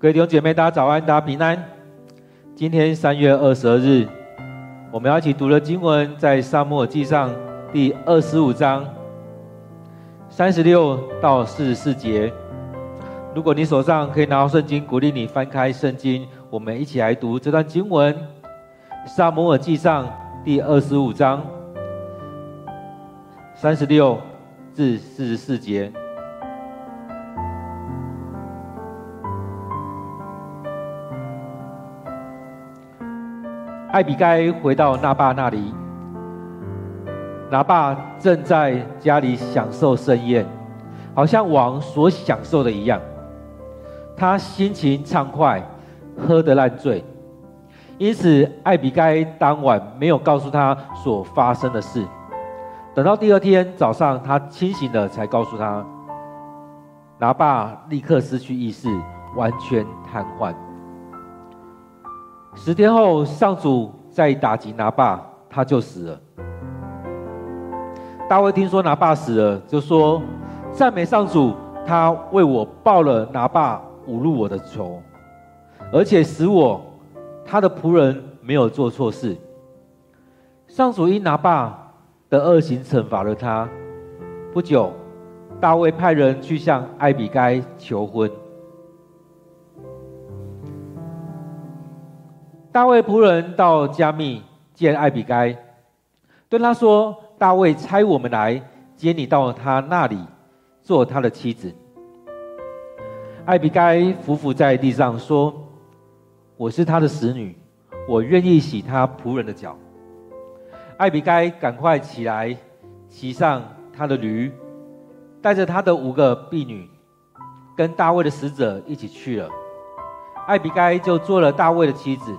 各位弟兄姐妹，大家早安，大家平安。今天三月二十二日，我们要一起读的经文在撒母耳记上第二十五章三十六到四十四节。如果你手上可以拿到圣经，鼓励你翻开圣经，我们一起来读这段经文。撒母耳记上第二十五章三十六至四十四节。艾比该回到拿爸那里，拿爸正在家里享受盛宴，好像王所享受的一样。他心情畅快，喝得烂醉，因此艾比该当晚没有告诉他所发生的事。等到第二天早上，他清醒了才告诉他。拿爸立刻失去意识，完全瘫痪。十天后，上主再打击拿八，他就死了。大卫听说拿八死了，就说：“赞美上主，他为我报了拿八侮辱我的仇，而且使我他的仆人没有做错事。上主因拿八的恶行惩罚了他。不久，大卫派人去向艾比该求婚。”大卫仆人到加密见艾比该，对他说：“大卫差我们来接你到他那里，做他的妻子。”艾比该伏伏在地上说：“我是他的使女，我愿意洗他仆人的脚。”艾比该赶快起来，骑上他的驴，带着他的五个婢女，跟大卫的使者一起去了。艾比该就做了大卫的妻子。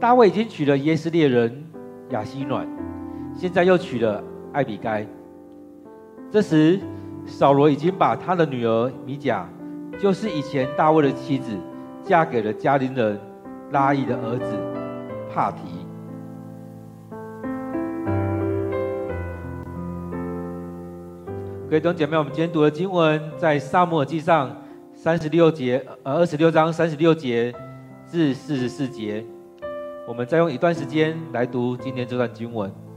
大卫已经娶了耶斯列人雅西暖，现在又娶了艾比该。这时，扫罗已经把他的女儿米甲，就是以前大卫的妻子，嫁给了加林人拉亿的儿子帕提。各位弟兄姐妹，我们今天读的经文在撒母耳记上三十六节，呃，二十六章三十六节至四十四节。我们再用一段时间来读今天这段经文。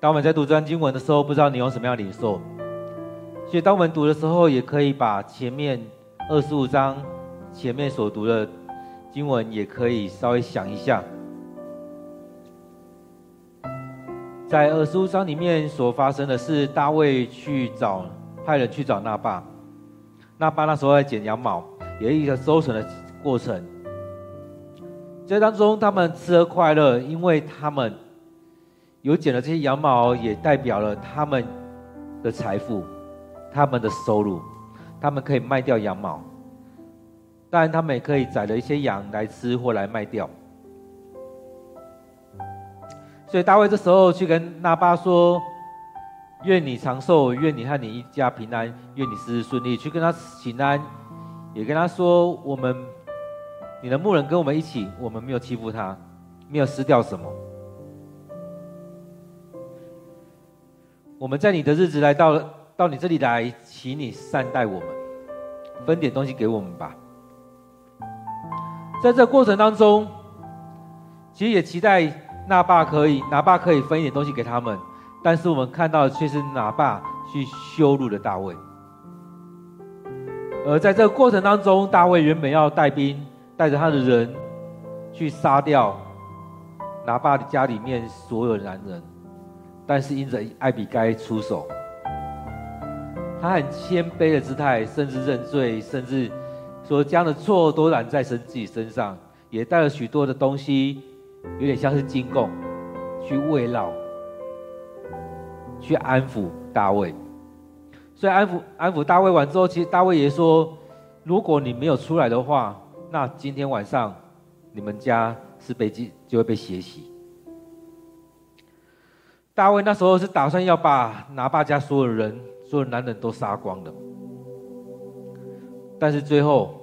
当我们在读这段经文的时候，不知道你有什么样的领受。所以，当我们读的时候，也可以把前面二十五章前面所读的经文，也可以稍微想一下。在二十五章里面所发生的是，大卫去找派人去找拿八，拿八那时候在剪羊毛，也一个收成的过程。这当中他们吃喝快乐，因为他们有剪了这些羊毛，也代表了他们的财富、他们的收入，他们可以卖掉羊毛。当然，他们也可以宰了一些羊来吃或来卖掉。所以大卫这时候去跟拿八说：“愿你长寿，愿你和你一家平安，愿你事事顺利。”去跟他请安，也跟他说：“我们，你的牧人跟我们一起，我们没有欺负他，没有失掉什么。我们在你的日子来到到你这里来，请你善待我们，分点东西给我们吧。”在这过程当中，其实也期待拿爸可以，拿爸可以分一点东西给他们，但是我们看到的却是拿爸去羞辱了大卫。而在这个过程当中，大卫原本要带兵，带着他的人去杀掉拿八的家里面所有的男人，但是因着艾比该出手，他很谦卑的姿态，甚至认罪，甚至。所将的错都揽在神自己身上，也带了许多的东西，有点像是进贡，去慰劳，去安抚大卫。所以安抚安抚大卫完之后，其实大卫也说：如果你没有出来的话，那今天晚上你们家是被就就会被血洗。大卫那时候是打算要把拿八家所有人、所有男人都杀光的，但是最后。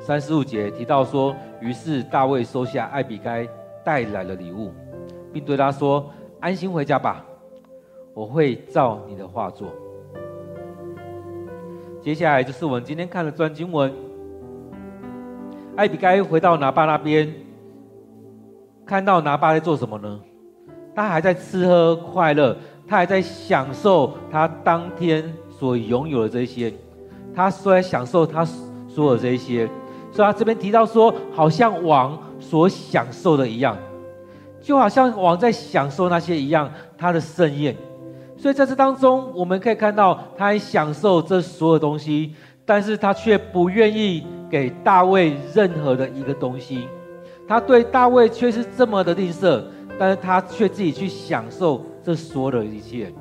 三十五节提到说，于是大卫收下艾比该带来的礼物，并对他说：“安心回家吧，我会照你的话做。”接下来就是我们今天看的专经文。艾比该回到拿巴那边，看到拿巴在做什么呢？他还在吃喝快乐，他还在享受他当天所拥有的这些，他虽然享受他所有这些。所以他这边提到说，好像王所享受的一样，就好像王在享受那些一样，他的盛宴。所以在这当中，我们可以看到，他还享受这所有东西，但是他却不愿意给大卫任何的一个东西。他对大卫却是这么的吝啬，但是他却自己去享受这所有的一切。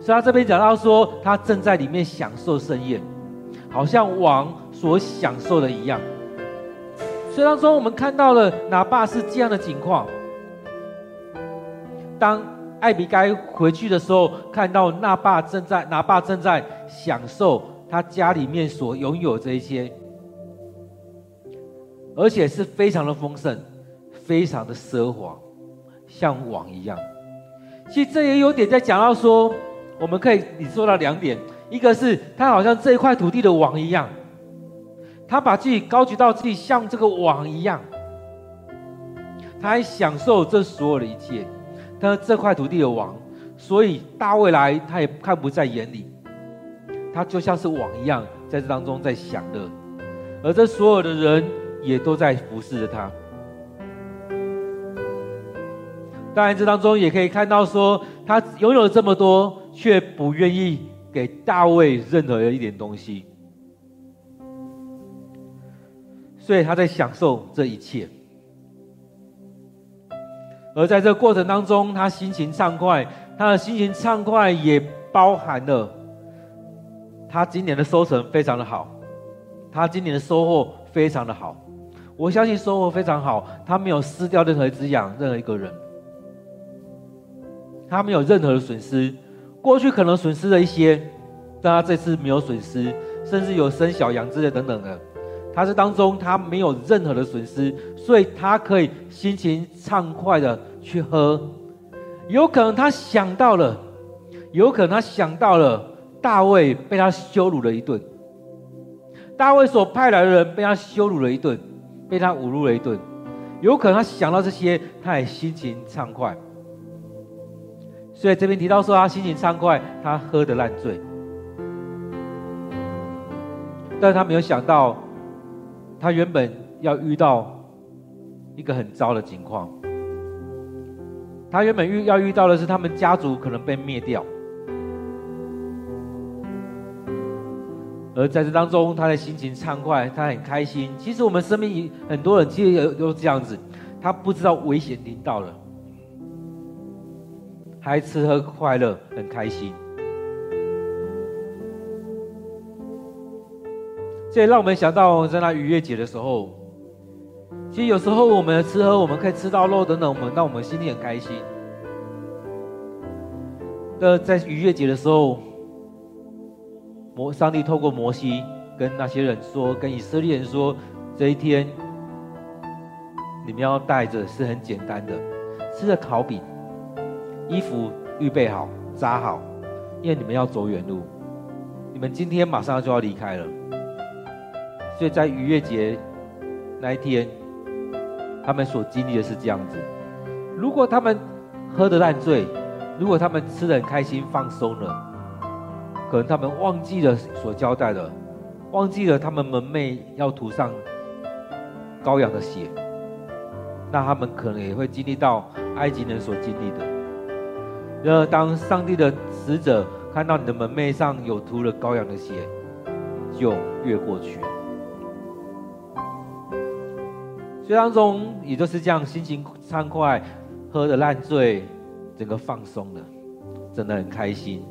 所以他这边讲到说，他正在里面享受盛宴，好像王。所享受的一样，所以当中我们看到了拿八是这样的情况。当艾比该回去的时候，看到拿八正在拿八正在享受他家里面所拥有这一些，而且是非常的丰盛，非常的奢华，像王一样。其实这也有点在讲到说，我们可以你说到两点，一个是他好像这一块土地的王一样。他把自己高举到自己像这个王一样，他还享受这所有的一切，他是这块土地的王，所以大卫来他也看不在眼里，他就像是王一样，在这当中在享乐，而这所有的人也都在服侍着他。当然，这当中也可以看到说，他拥有了这么多，却不愿意给大卫任何的一点东西。所以他在享受这一切，而在这过程当中，他心情畅快，他的心情畅快也包含了他今年的收成非常的好，他今年的收获非常的好，我相信收获非常好，他没有失掉任何一只羊，任何一个人，他没有任何的损失，过去可能损失了一些，但他这次没有损失，甚至有生小羊之类等等的。他这当中，他没有任何的损失，所以他可以心情畅快的去喝。有可能他想到了，有可能他想到了大卫被他羞辱了一顿，大卫所派来的人被他羞辱了一顿，被他侮辱了一顿。有可能他想到这些，他也心情畅快。所以这边提到说，他心情畅快，他喝得烂醉，但他没有想到。他原本要遇到一个很糟的情况，他原本遇要遇到的是他们家族可能被灭掉，而在这当中，他的心情畅快，他很开心。其实我们生命很多人其实也都这样子，他不知道危险临到了，还吃喝快乐，很开心。这也让我们想到，在那逾越节的时候，其实有时候我们吃喝，我们可以吃到肉等等，我们让我们心里很开心。那在逾越节的时候，摩上帝透过摩西跟那些人说，跟以色列人说，这一天你们要带着是很简单的，吃着烤饼，衣服预备好扎好，因为你们要走远路，你们今天马上就要离开了。所以在逾越节那一天，他们所经历的是这样子：如果他们喝得烂醉，如果他们吃得很开心、放松了，可能他们忘记了所交代的，忘记了他们门楣要涂上羔羊的血，那他们可能也会经历到埃及人所经历的。然而，当上帝的使者看到你的门楣上有涂了羔羊的血，就越过去。所以当中也就是这样，心情畅快，喝得烂醉，整个放松了，真的很开心。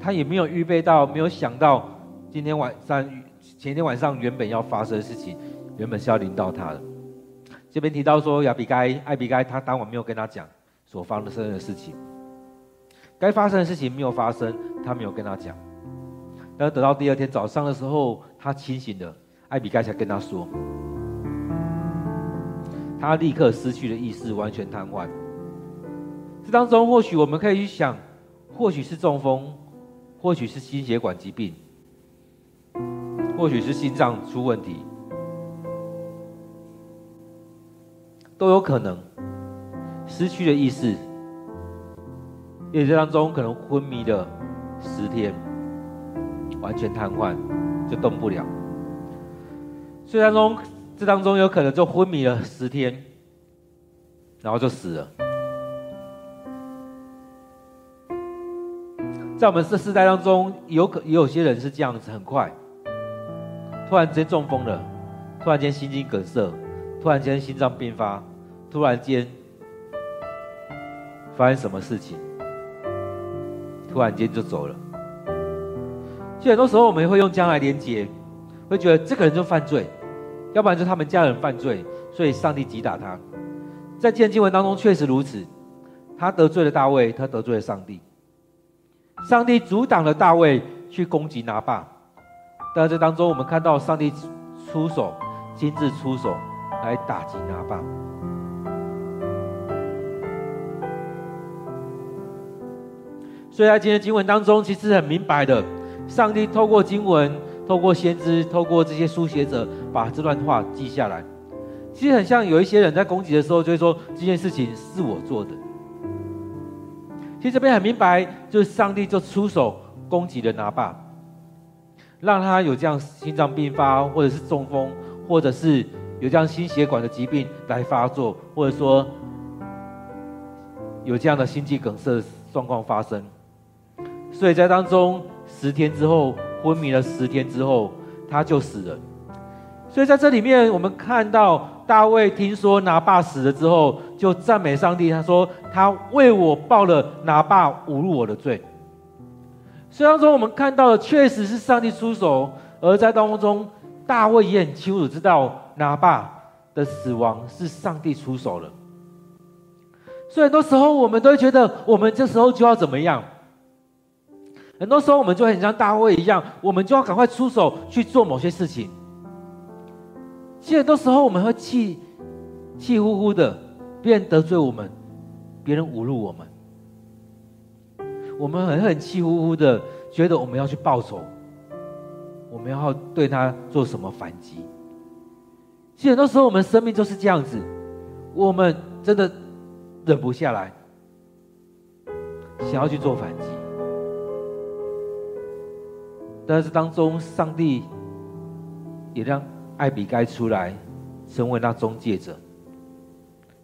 他也没有预备到，没有想到今天晚上、前天晚上原本要发生的事情，原本是要临到他的。这边提到说，亚比该、艾比该，他当晚没有跟他讲所发生的事情，该发生的事情没有发生，他没有跟他讲。但是等到第二天早上的时候，他清醒了，艾比盖才跟他说。他立刻失去了意识，完全瘫痪。这当中，或许我们可以去想，或许是中风，或许是心血管疾病，或许是心脏出问题，都有可能失去了意识。因为这当中可能昏迷了十天，完全瘫痪，就动不了。所以当中。这当中有可能就昏迷了十天，然后就死了。在我们这世代当中，有可也有些人是这样子，很快，突然间中风了，突然间心肌梗塞，突然间心脏病发，突然间发生什么事情，突然间就走了。其实很多时候我们会用将来连接，会觉得这个人就犯罪。要不然就他们家人犯罪，所以上帝击打他。在见经文当中确实如此，他得罪了大卫，他得罪了上帝。上帝阻挡了大卫去攻击拿八，但这当中我们看到上帝出手，亲自出手来打击拿八。所以在今天经文当中，其实很明白的，上帝透过经文。透过先知，透过这些书写者，把这段话记下来。其实很像有一些人在攻击的时候，就会说这件事情是我做的。其实这边很明白，就是上帝就出手攻击了拿八，让他有这样心脏病发，或者是中风，或者是有这样心血管的疾病来发作，或者说有这样的心肌梗塞状况发生。所以在当中十天之后。昏迷了十天之后，他就死了。所以在这里面，我们看到大卫听说拿爸死了之后，就赞美上帝。他说：“他为我报了拿爸侮辱我的罪。”虽然说我们看到的确实是上帝出手，而在当中，大卫也很清楚知道拿爸的死亡是上帝出手了。所以很多时候，我们都觉得，我们这时候就要怎么样？很多时候，我们就很像大卫一样，我们就要赶快出手去做某些事情。其实很多时候，我们会气气呼呼的，别人得罪我们，别人侮辱我们，我们很很气呼呼的，觉得我们要去报仇，我们要对他做什么反击。其实很多时候，我们生命就是这样子，我们真的忍不下来，想要去做反击。但是当中，上帝也让艾比该出来，成为那中介者，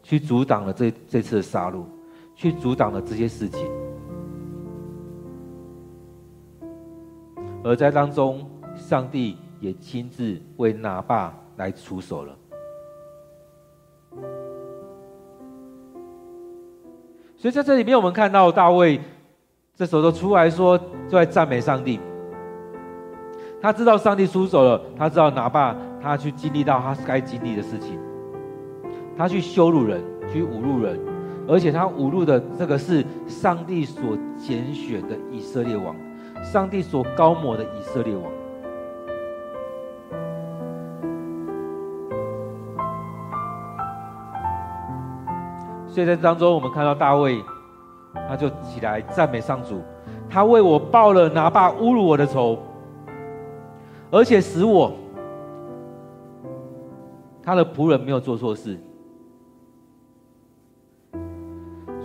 去阻挡了这这次的杀戮，去阻挡了这些事情。而在当中，上帝也亲自为拿八来出手了。所以在这里面，我们看到大卫这时候都出来说，就在赞美上帝。他知道上帝出手了，他知道拿八他去经历到他该经历的事情，他去羞辱人，去侮辱人，而且他侮辱的这个是上帝所拣选的以色列王。上帝所高抹的以色列王，所以在当中，我们看到大卫，他就起来赞美上主，他为我报了拿八侮辱我的仇，而且使我他的仆人没有做错事。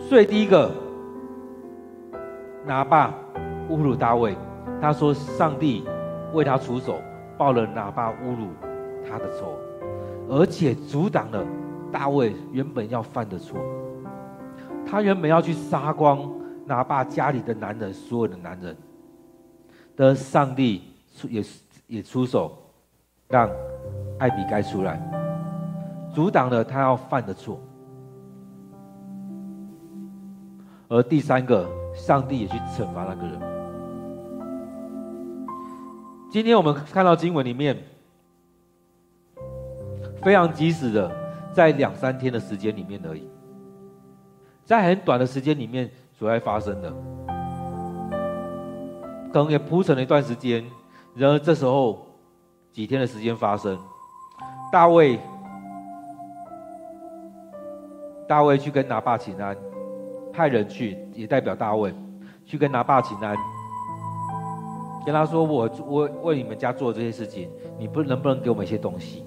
所以第一个拿八。侮辱大卫，他说：“上帝为他出手，报了拿八侮辱他的仇，而且阻挡了大卫原本要犯的错。他原本要去杀光拿八家里的男人，所有的男人，的上帝出也也出手，让艾比该出来，阻挡了他要犯的错。而第三个，上帝也去惩罚那个人。”今天我们看到经文里面，非常及时的，在两三天的时间里面而已，在很短的时间里面所在发生的，可能也铺陈了一段时间。然而这时候几天的时间发生，大卫，大卫去跟拿爸请安，派人去，也代表大卫去跟拿爸请安。跟他说：“我我为你们家做这些事情，你不能不能给我们一些东西？”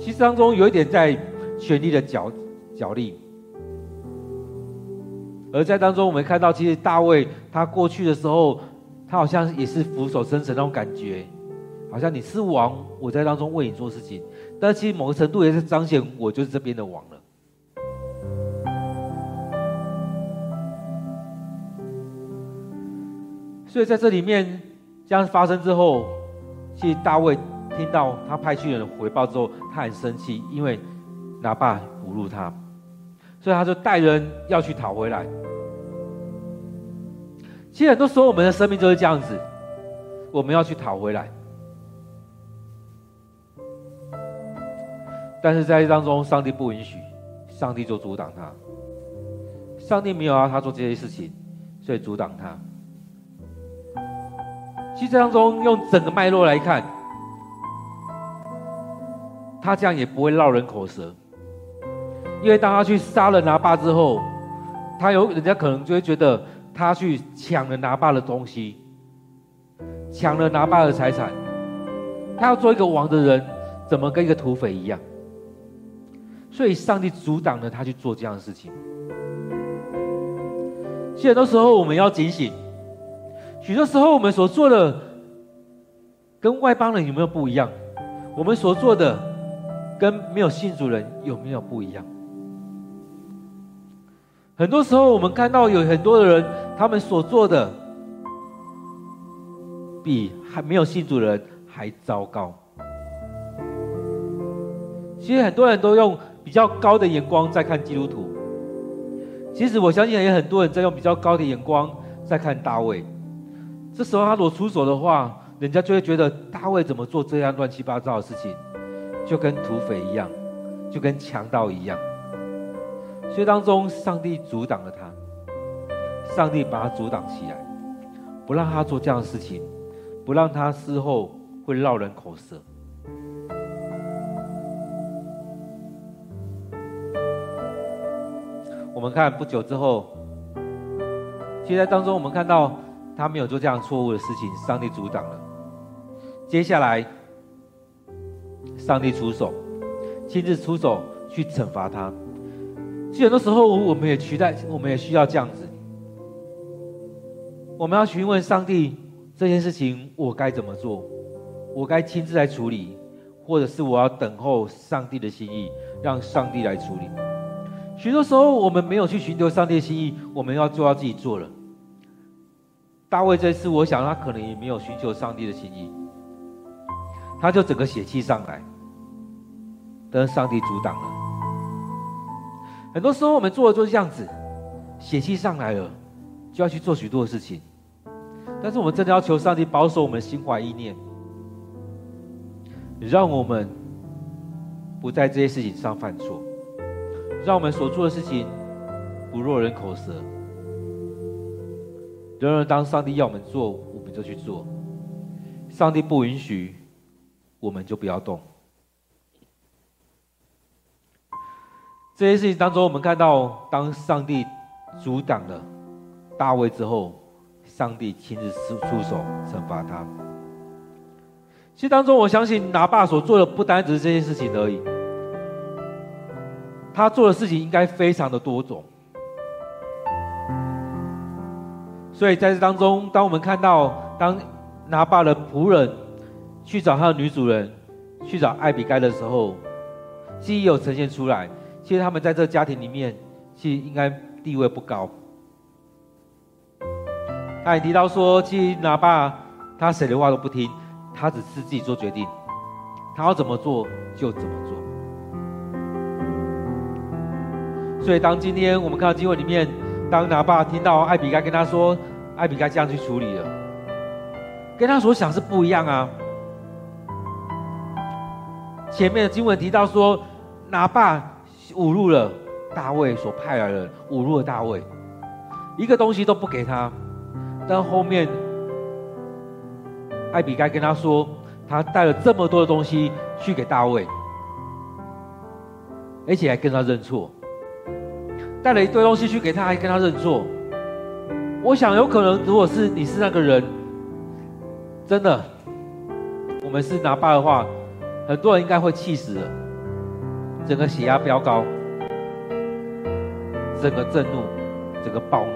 其实当中有一点在权力的角角力，而在当中我们看到，其实大卫他过去的时候，他好像也是俯首称臣那种感觉，好像你是王，我在当中为你做事情，但其实某个程度也是彰显我就是这边的王了。所以在这里面这样发生之后，其实大卫听到他派去人回报之后，他很生气，因为拿八侮辱他，所以他就带人要去讨回来。其实很多时候我们的生命就是这样子，我们要去讨回来，但是在当中，上帝不允许，上帝就阻挡他。上帝没有要他做这些事情，所以阻挡他。其实当中用整个脉络来看，他这样也不会落人口舌，因为当他去杀了拿八之后，他有人家可能就会觉得他去抢了拿爸的东西，抢了拿爸的财产，他要做一个王的人，怎么跟一个土匪一样？所以上帝阻挡了他去做这样的事情。其实很多时候我们要警醒。许多时候，我们所做的跟外邦人有没有不一样？我们所做的跟没有信主人有没有不一样？很多时候，我们看到有很多的人，他们所做的比还没有信主的人还糟糕。其实很多人都用比较高的眼光在看基督徒。其实我相信也很多人在用比较高的眼光在看大卫。这时候他如果出手的话，人家就会觉得大卫怎么做这样乱七八糟的事情，就跟土匪一样，就跟强盗一样。所以当中，上帝阻挡了他，上帝把他阻挡起来，不让他做这样的事情，不让他事后会落人口舌。我们看不久之后，其实在当中我们看到。他没有做这样错误的事情，上帝阻挡了。接下来，上帝出手，亲自出手去惩罚他。其实很多时候，我们也期待，我们也需要这样子。我们要询问上帝这件事情，我该怎么做？我该亲自来处理，或者是我要等候上帝的心意，让上帝来处理。许多时候，我们没有去寻求上帝的心意，我们要做到自己做了。大卫这次，我想他可能也没有寻求上帝的心意，他就整个血气上来，但是上帝阻挡了。很多时候，我们做的就是这样子，血气上来了，就要去做许多的事情。但是，我们真的要求上帝保守我们的心怀意念，让我们不在这些事情上犯错，让我们所做的事情不落人口舌。然而，当上帝要我们做，我们就去做；上帝不允许，我们就不要动。这些事情当中，我们看到，当上帝阻挡了大卫之后，上帝亲自出出手惩罚他。其实当中，我相信拿爸所做的不单只是这些事情而已，他做的事情应该非常的多种。所以在这当中，当我们看到当拿爸的仆人去找他的女主人，去找艾比该的时候，记忆有呈现出来。其实他们在这个家庭里面，其实应该地位不高。他也提到说，其实拿爸他谁的话都不听，他只是自己做决定，他要怎么做就怎么做。所以当今天我们看到经文里面，当拿爸听到艾比该跟他说。艾比该这样去处理了，跟他所想是不一样啊。前面的经文提到说，拿爸侮辱了大卫所派来的，侮辱了大卫，一个东西都不给他。但后面艾比该跟他说，他带了这么多的东西去给大卫，而且还跟他认错，带了一堆东西去给他，还跟他认错。我想有可能，如果是你是那个人，真的，我们是拿爸的话，很多人应该会气死了，整个血压飙高，整个震怒，整个暴怒，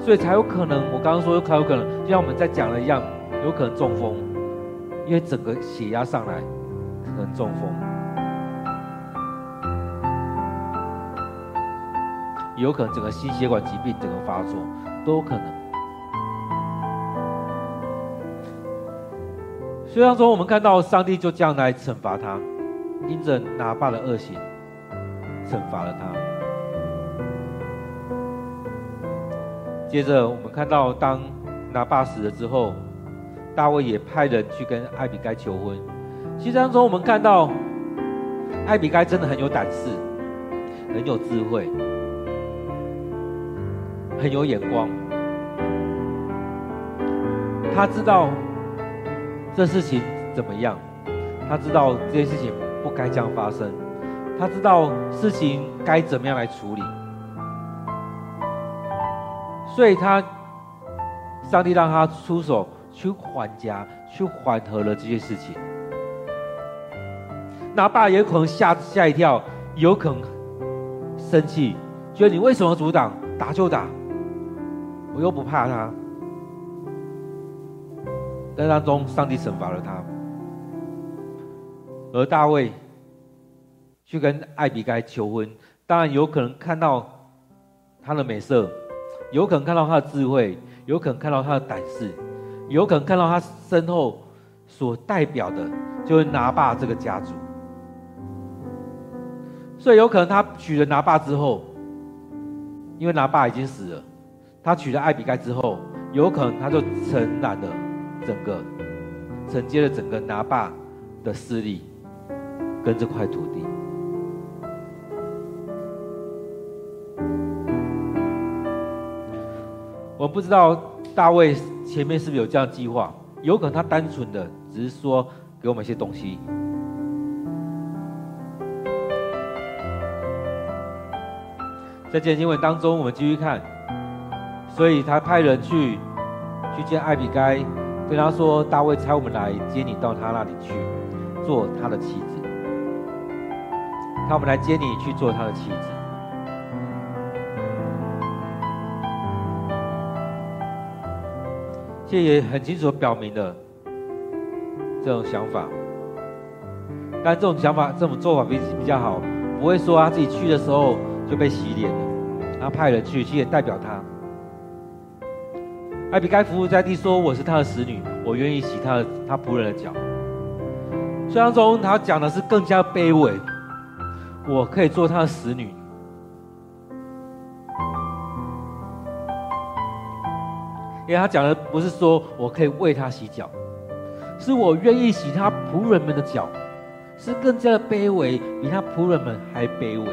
所以才有可能。我刚刚说有可有可能，就像我们在讲的一样，有可能中风，因为整个血压上来，可能中风。有可能整个心血管疾病整个发作都有可能。虽然说我们看到上帝就这样来惩罚他，因着拿爸的恶行，惩罚了他。接着我们看到，当拿爸死了之后，大卫也派人去跟艾比该求婚。其实当中我们看到，艾比该真的很有胆识，很有智慧。很有眼光，他知道这事情怎么样，他知道这件事情不该这样发生，他知道事情该怎么样来处理，所以他上帝让他出手去缓颊，去缓和了这些事情。拿爸也有可能吓吓一跳，有可能生气，觉得你为什么阻挡？打就打。我又不怕他，在当中，上帝惩罚了他，而大卫去跟艾比该求婚，当然有可能看到他的美色，有可能看到他的智慧，有可能看到他的胆识，有可能看到他身后所代表的，就是拿爸这个家族，所以有可能他娶了拿爸之后，因为拿爸已经死了。他娶了艾比该之后，有可能他就承揽了整个承接了整个拿爸的势力跟这块土地。我不知道大卫前面是不是有这样计划，有可能他单纯的只是说给我们一些东西。在这经文当中，我们继续看。所以他派人去去见艾比该，跟他说：“大卫差我们来接你到他那里去，做他的妻子。他们来接你去做他的妻子。”这也很清楚表明了，这种想法。但这种想法、这种做法比比较好，不会说他自己去的时候就被洗脸了，他派人去，其实也代表他。艾比该服务在地说：“我是他的使女，我愿意洗他的他仆人的脚。”虽然中他讲的是更加卑微，我可以做他的使女。因为他讲的不是说我可以为他洗脚，是我愿意洗他仆人们的脚，是更加的卑微，比他仆人们还卑微。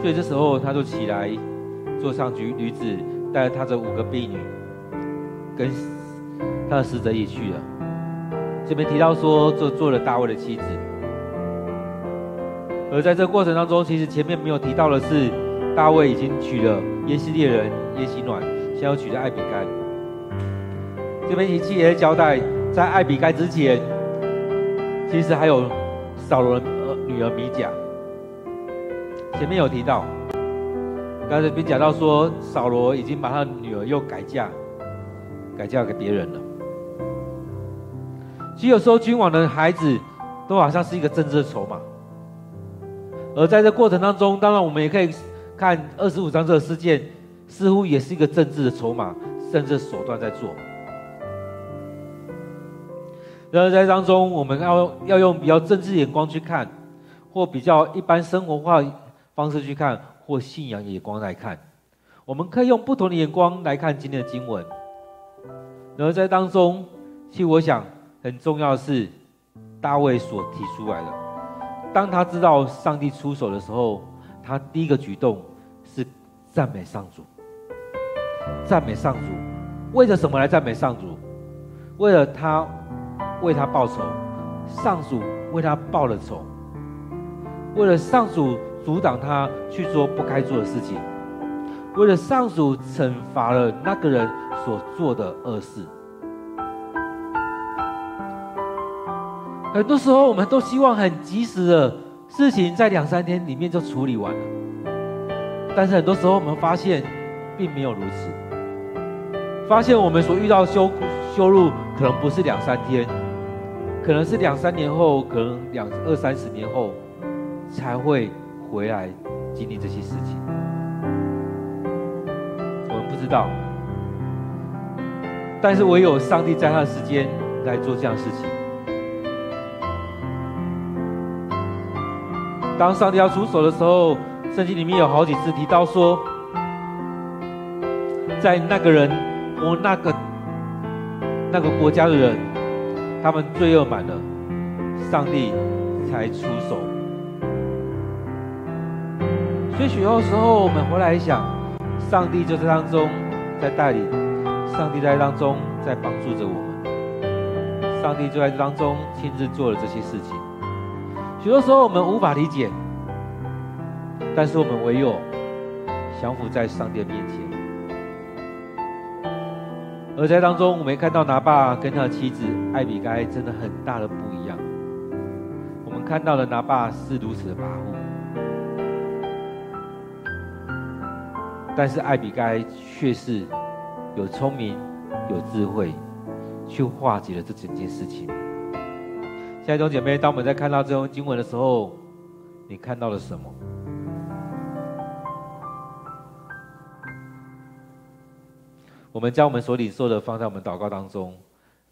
所以这时候他就起来，坐上去驴子，带着他的五个婢女，跟他的使者一起去了。这边提到说，做做了大卫的妻子。而在这个过程当中，其实前面没有提到的是。大卫已经娶了耶西列人耶西暖，现在又娶了艾比该。这边一切也交代，在艾比该之前，其实还有扫罗的女儿米甲。前面有提到，刚才边讲到说，扫罗已经把他女儿又改嫁，改嫁给别人了。其实有时候君王的孩子，都好像是一个政治的筹码。而在这过程当中，当然我们也可以。看二十五章这个事件，似乎也是一个政治的筹码，甚至手段在做。然而在当中，我们要要用比较政治眼光去看，或比较一般生活化方式去看，或信仰眼光来看，我们可以用不同的眼光来看今天的经文。然而在当中，其实我想很重要的是大卫所提出来的，当他知道上帝出手的时候，他第一个举动。是赞美上主，赞美上主，为了什么来赞美上主？为了他为他报仇，上主为他报了仇；为了上主阻挡他去做不该做的事情；为了上主惩罚了那个人所做的恶事。很多时候，我们都希望很及时的事情，在两三天里面就处理完了。但是很多时候，我们发现并没有如此。发现我们所遇到的羞羞辱，可能不是两三天，可能是两三年后，可能两二三十年后，才会回来经历这些事情。我们不知道，但是唯有上帝在他的时间来做这样的事情。当上帝要出手的时候。圣经里面有好几次提到说，在那个人或那个那个国家的人，他们罪恶满了，上帝才出手。所以许多时候，我们回来想，上帝就在当中在带领，上帝在当中在帮助着我们，上帝就在当中亲自做了这些事情。许多时候，我们无法理解。但是我们唯有降服在上帝的面前，而在当中，我们看到拿爸跟他的妻子艾比该真的很大的不一样。我们看到了拿爸是如此的跋扈，但是艾比该却是有聪明、有智慧，去化解了这整件事情。亲爱的姐妹，当我们在看到这段经文的时候，你看到了什么？我们将我们所领受的放在我们祷告当中，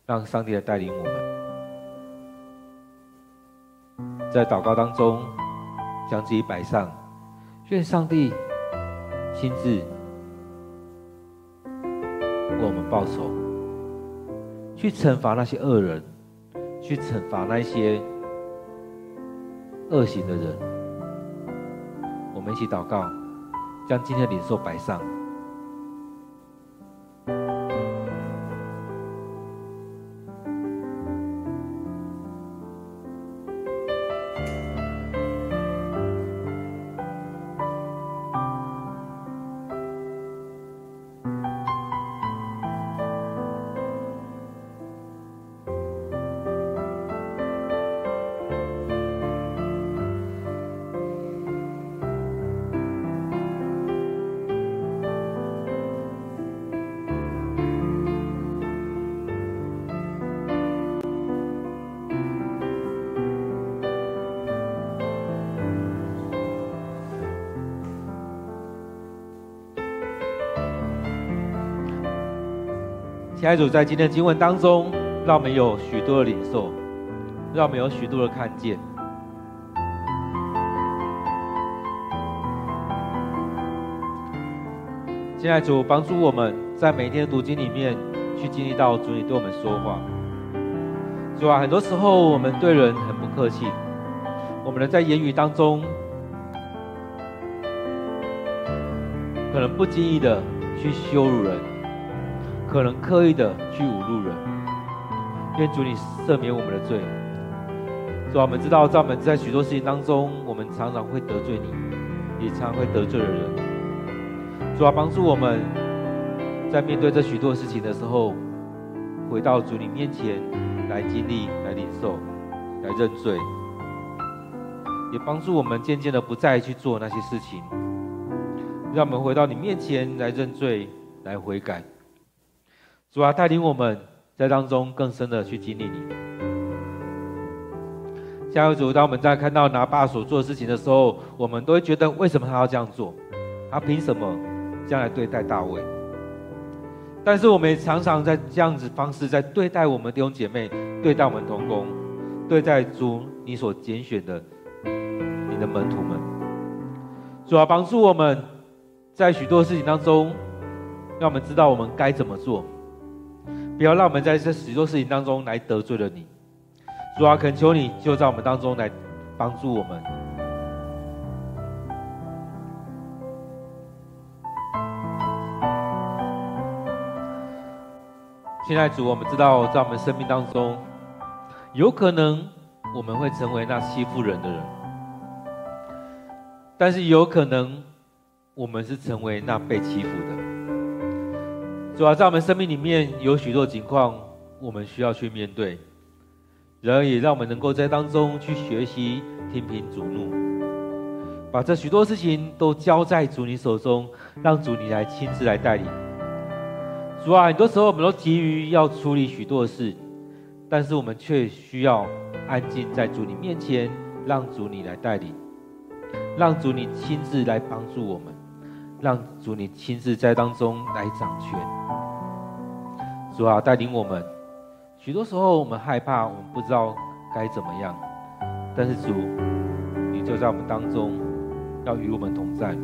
让上帝来带领我们，在祷告当中将自己摆上，愿上帝亲自为我们报仇，去惩罚那些恶人，去惩罚那些恶行的人。我们一起祷告，将今天的领受摆上。亲爱的主，在今天的经文当中，让我们有许多的领受，让我们有许多的看见。亲爱的主，帮助我们在每一天的读经里面去经历到主你对我们说话。主啊，很多时候我们对人很不客气，我们能在言语当中可能不经意的去羞辱人，可能刻意的去侮辱人。愿主你赦免我们的罪。主啊，我们知道在我们在许多事情当中，我们常常会得罪你，也常常会得罪了人。主啊，帮助我们在面对这许多事情的时候，回到主你面前来经历、来领受、来认罪，也帮助我们渐渐的不再去做那些事情，让我们回到你面前来认罪、来悔改。主啊，带领我们在当中更深的去经历你。加油，主！当我们在看到拿八所做的事情的时候，我们都会觉得，为什么他要这样做？他凭什么？这样来对待大卫，但是我们也常常在这样子方式在对待我们弟兄姐妹，对待我们同工，对待主你所拣选的你的门徒们。主要帮助我们在许多事情当中，让我们知道我们该怎么做，不要让我们在这许多事情当中来得罪了你。主要恳求你就在我们当中来帮助我们。现在主，我们知道在我们生命当中，有可能我们会成为那欺负人的人，但是有可能我们是成为那被欺负的。主要在我们生命里面有许多情况，我们需要去面对，然而也让我们能够在当中去学习听凭主怒，把这许多事情都交在主你手中，让主你来亲自来带领。主啊，很多时候我们都急于要处理许多事，但是我们却需要安静在主你面前，让主你来带领，让主你亲自来帮助我们，让主你亲自在当中来掌权。主啊，带领我们。许多时候我们害怕，我们不知道该怎么样，但是主，你就在我们当中，要与我们同在。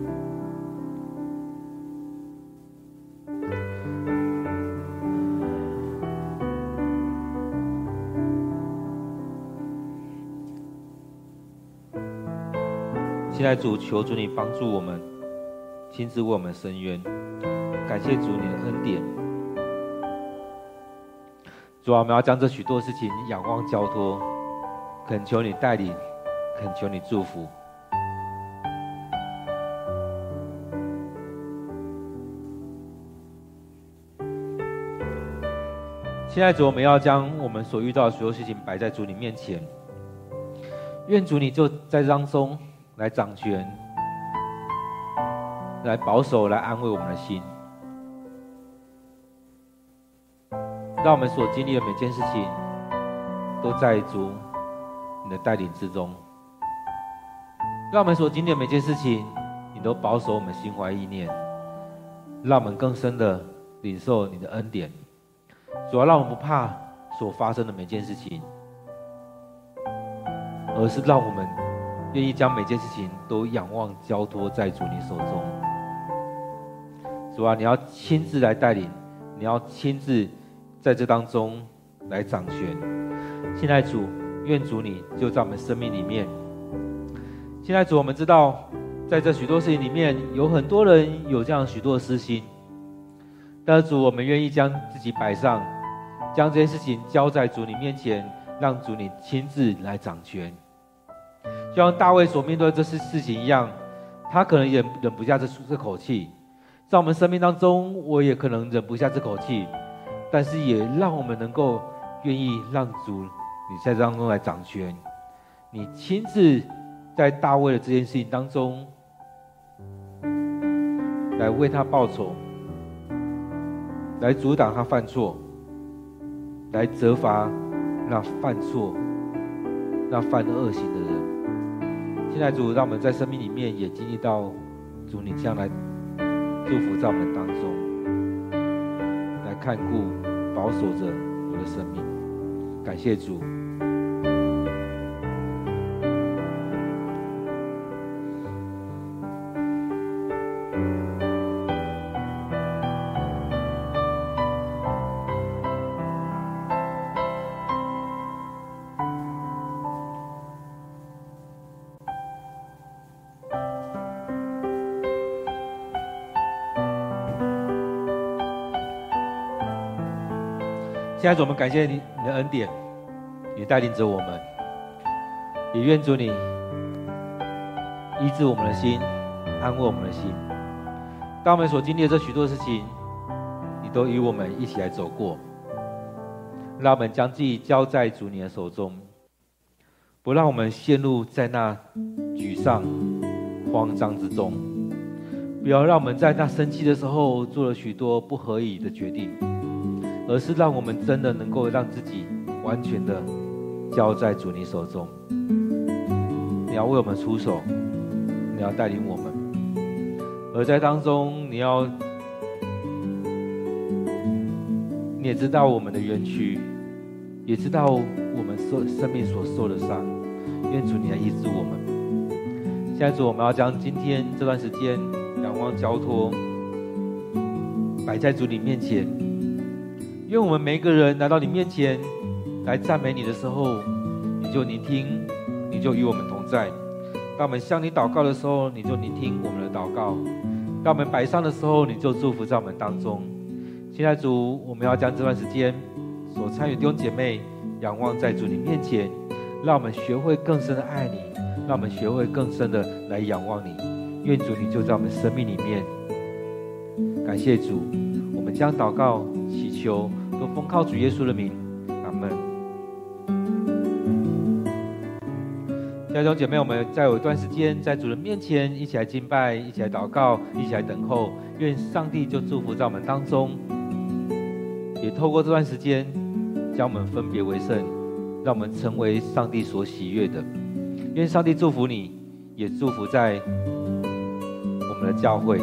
现在主求主你帮助我们，亲自为我们伸冤，感谢主你的恩典。主啊，我们要将这许多事情仰望交托，恳求你带领，恳求你祝福。现在主，我们要将我们所遇到的所有事情摆在主你面前，愿主你就在当中。来掌权，来保守，来安慰我们的心，让我们所经历的每件事情，都在主你的带领之中。让我们所经历的每件事情，你都保守我们心怀意念，让我们更深的领受你的恩典。主要让我们不怕所发生的每件事情，而是让我们。愿意将每件事情都仰望交托在主你手中，主啊，你要亲自来带领，你要亲自在这当中来掌权。现在主，愿主你就在我们生命里面。现在主，我们知道，在这许多事情里面，有很多人有这样许多的私心，但是主，我们愿意将自己摆上，将这些事情交在主你面前，让主你亲自来掌权。就像大卫所面对这些事情一样，他可能也忍不下这这口气，在我们生命当中，我也可能忍不下这口气，但是也让我们能够愿意让主你在当中来掌权，你亲自在大卫的这件事情当中来为他报仇，来阻挡他犯错，来责罚那犯错、那犯恶行的人。现在主，让我们在生命里面也经历到主你将来祝福在我们当中，来看顾、保守着我的生命。感谢主。现在主，我们感谢你，你的恩典，你带领着我们，也愿主你医治我们的心，安慰我们的心。当我们所经历的这许多事情，你都与我们一起来走过。让我们将自己交在主你的手中，不让我们陷入在那沮丧、慌张之中。不要让我们在那生气的时候做了许多不合理的决定。而是让我们真的能够让自己完全的交在主你手中。你要为我们出手，你要带领我们，而在当中你要，你也知道我们的冤屈，也知道我们受生命所受的伤。愿主你来医治我们。现在主，我们要将今天这段时间仰望交托摆在主你面前。愿我们每一个人来到你面前来赞美你的时候，你就聆听，你就与我们同在。当我们向你祷告的时候，你就聆听我们的祷告；当我们摆上的时候，你就祝福在我们当中。现在主，我们要将这段时间所参与弟兄姐妹仰望在主你面前，让我们学会更深的爱你，让我们学会更深的来仰望你。愿主你就在我们生命里面。感谢主，我们将祷告。祈求都奉靠主耶稣的名，阿门。弟兄姐妹，我们再有一段时间在主人面前一起来敬拜，一起来祷告，一起来等候。愿上帝就祝福在我们当中，也透过这段时间将我们分别为圣，让我们成为上帝所喜悦的。愿上帝祝福你，也祝福在我们的教会。